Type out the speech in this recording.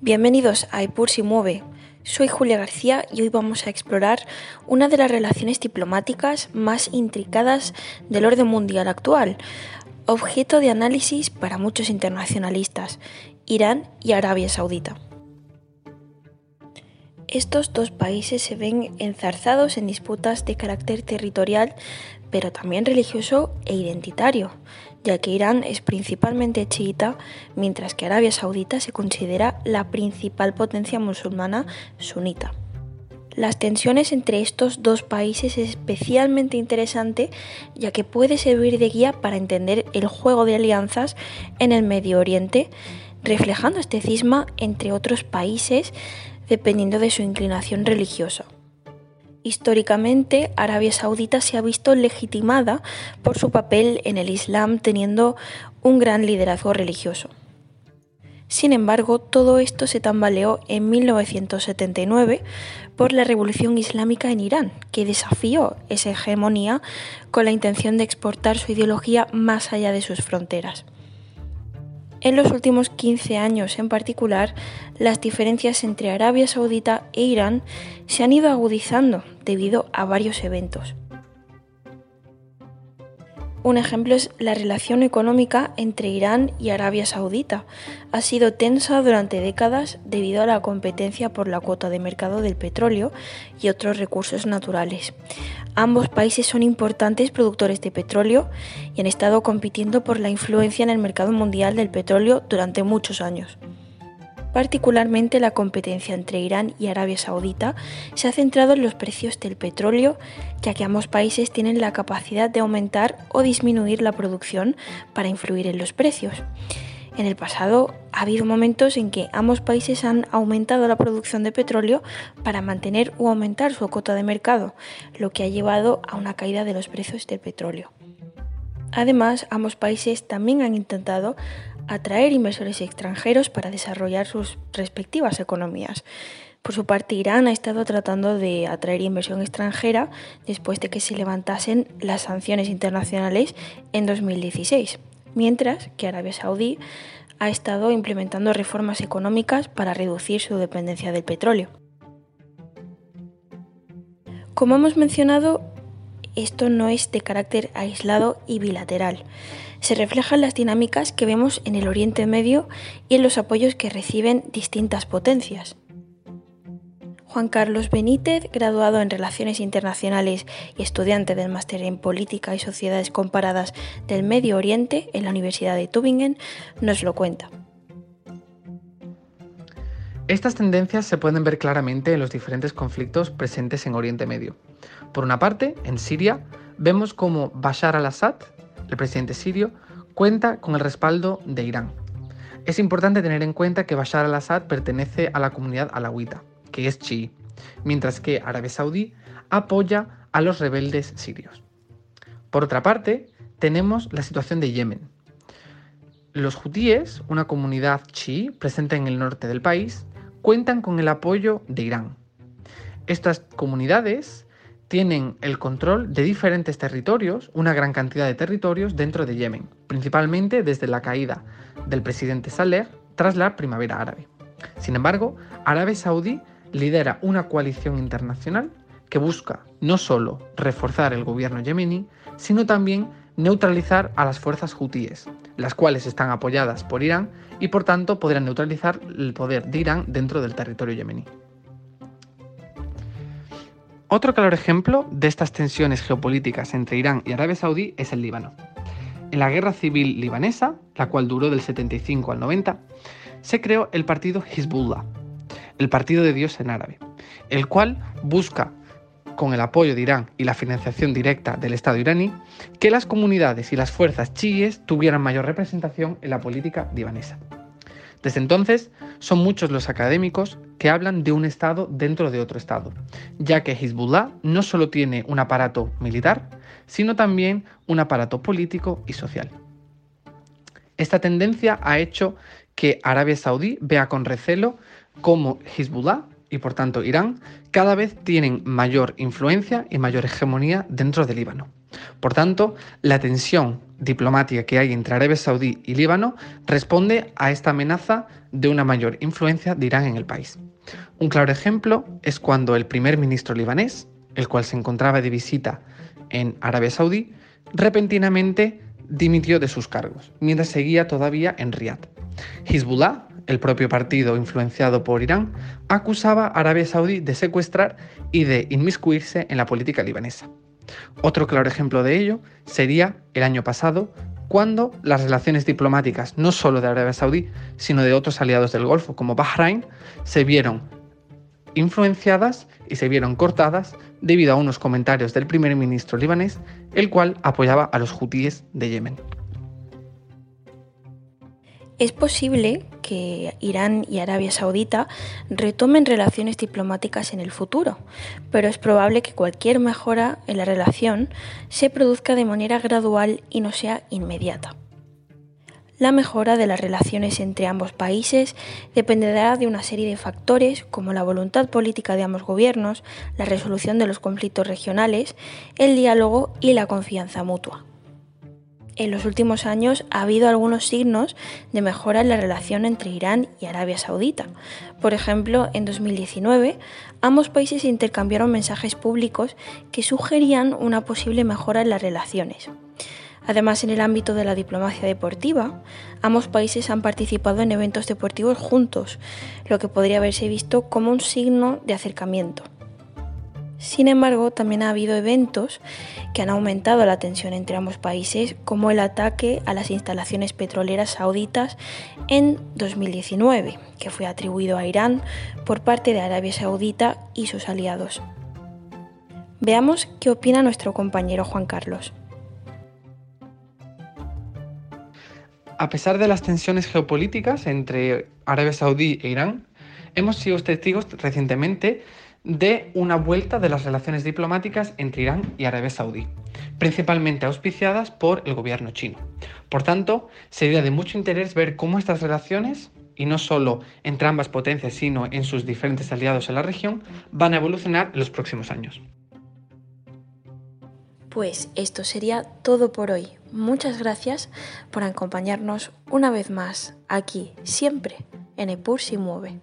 Bienvenidos a Epur si mueve. Soy Julia García y hoy vamos a explorar una de las relaciones diplomáticas más intricadas del orden mundial actual, objeto de análisis para muchos internacionalistas, Irán y Arabia Saudita. Estos dos países se ven enzarzados en disputas de carácter territorial, pero también religioso e identitario, ya que Irán es principalmente chiita, mientras que Arabia Saudita se considera la principal potencia musulmana sunita. Las tensiones entre estos dos países es especialmente interesante ya que puede servir de guía para entender el juego de alianzas en el Medio Oriente, reflejando este cisma entre otros países dependiendo de su inclinación religiosa. Históricamente, Arabia Saudita se ha visto legitimada por su papel en el Islam teniendo un gran liderazgo religioso. Sin embargo, todo esto se tambaleó en 1979 por la revolución islámica en Irán, que desafió esa hegemonía con la intención de exportar su ideología más allá de sus fronteras. En los últimos 15 años en particular, las diferencias entre Arabia Saudita e Irán se han ido agudizando debido a varios eventos. Un ejemplo es la relación económica entre Irán y Arabia Saudita. Ha sido tensa durante décadas debido a la competencia por la cuota de mercado del petróleo y otros recursos naturales. Ambos países son importantes productores de petróleo y han estado compitiendo por la influencia en el mercado mundial del petróleo durante muchos años. Particularmente la competencia entre Irán y Arabia Saudita se ha centrado en los precios del petróleo, ya que ambos países tienen la capacidad de aumentar o disminuir la producción para influir en los precios. En el pasado ha habido momentos en que ambos países han aumentado la producción de petróleo para mantener o aumentar su cuota de mercado, lo que ha llevado a una caída de los precios del petróleo. Además, ambos países también han intentado atraer inversores extranjeros para desarrollar sus respectivas economías. Por su parte, Irán ha estado tratando de atraer inversión extranjera después de que se levantasen las sanciones internacionales en 2016, mientras que Arabia Saudí ha estado implementando reformas económicas para reducir su dependencia del petróleo. Como hemos mencionado, esto no es de carácter aislado y bilateral se reflejan las dinámicas que vemos en el Oriente Medio y en los apoyos que reciben distintas potencias. Juan Carlos Benítez, graduado en Relaciones Internacionales y estudiante del máster en Política y Sociedades Comparadas del Medio Oriente en la Universidad de Tübingen, nos lo cuenta. Estas tendencias se pueden ver claramente en los diferentes conflictos presentes en Oriente Medio. Por una parte, en Siria, vemos cómo Bashar al-Assad el presidente sirio, cuenta con el respaldo de Irán. Es importante tener en cuenta que Bashar al-Assad pertenece a la comunidad alawita, que es chií, mientras que Arabia Saudí apoya a los rebeldes sirios. Por otra parte, tenemos la situación de Yemen. Los hutíes, una comunidad chií presente en el norte del país, cuentan con el apoyo de Irán. Estas comunidades tienen el control de diferentes territorios, una gran cantidad de territorios dentro de Yemen, principalmente desde la caída del presidente Saleh tras la primavera árabe. Sin embargo, Arabia Saudí lidera una coalición internacional que busca no solo reforzar el gobierno yemení, sino también neutralizar a las fuerzas hutíes, las cuales están apoyadas por Irán y por tanto podrán neutralizar el poder de Irán dentro del territorio yemení. Otro claro ejemplo de estas tensiones geopolíticas entre Irán y Arabia Saudí es el Líbano. En la guerra civil libanesa, la cual duró del 75 al 90, se creó el partido Hezbollah, el partido de Dios en árabe, el cual busca, con el apoyo de Irán y la financiación directa del Estado iraní, que las comunidades y las fuerzas chiíes tuvieran mayor representación en la política libanesa. Desde entonces, son muchos los académicos que hablan de un Estado dentro de otro Estado, ya que Hezbollah no solo tiene un aparato militar, sino también un aparato político y social. Esta tendencia ha hecho que Arabia Saudí vea con recelo cómo Hezbollah y por tanto Irán cada vez tienen mayor influencia y mayor hegemonía dentro del Líbano. Por tanto, la tensión diplomática que hay entre Arabia Saudí y Líbano responde a esta amenaza de una mayor influencia de Irán en el país. Un claro ejemplo es cuando el primer ministro libanés, el cual se encontraba de visita en Arabia Saudí, repentinamente dimitió de sus cargos, mientras seguía todavía en Riad. Hezbollah, el propio partido influenciado por Irán, acusaba a Arabia Saudí de secuestrar y de inmiscuirse en la política libanesa. Otro claro ejemplo de ello sería el año pasado, cuando las relaciones diplomáticas no solo de Arabia Saudí, sino de otros aliados del Golfo como Bahrein, se vieron influenciadas y se vieron cortadas debido a unos comentarios del primer ministro libanés, el cual apoyaba a los hutíes de Yemen. Es posible que Irán y Arabia Saudita retomen relaciones diplomáticas en el futuro, pero es probable que cualquier mejora en la relación se produzca de manera gradual y no sea inmediata. La mejora de las relaciones entre ambos países dependerá de una serie de factores como la voluntad política de ambos gobiernos, la resolución de los conflictos regionales, el diálogo y la confianza mutua en los últimos años ha habido algunos signos de mejora en la relación entre Irán y Arabia Saudita. Por ejemplo, en 2019, ambos países intercambiaron mensajes públicos que sugerían una posible mejora en las relaciones. Además, en el ámbito de la diplomacia deportiva, ambos países han participado en eventos deportivos juntos, lo que podría haberse visto como un signo de acercamiento. Sin embargo, también ha habido eventos que han aumentado la tensión entre ambos países, como el ataque a las instalaciones petroleras sauditas en 2019, que fue atribuido a Irán por parte de Arabia Saudita y sus aliados. Veamos qué opina nuestro compañero Juan Carlos. A pesar de las tensiones geopolíticas entre Arabia Saudí e Irán, hemos sido testigos recientemente de una vuelta de las relaciones diplomáticas entre Irán y Arabia Saudí, principalmente auspiciadas por el gobierno chino. Por tanto, sería de mucho interés ver cómo estas relaciones, y no solo entre ambas potencias, sino en sus diferentes aliados en la región, van a evolucionar en los próximos años. Pues esto sería todo por hoy. Muchas gracias por acompañarnos una vez más aquí, siempre, en EPUR si mueve.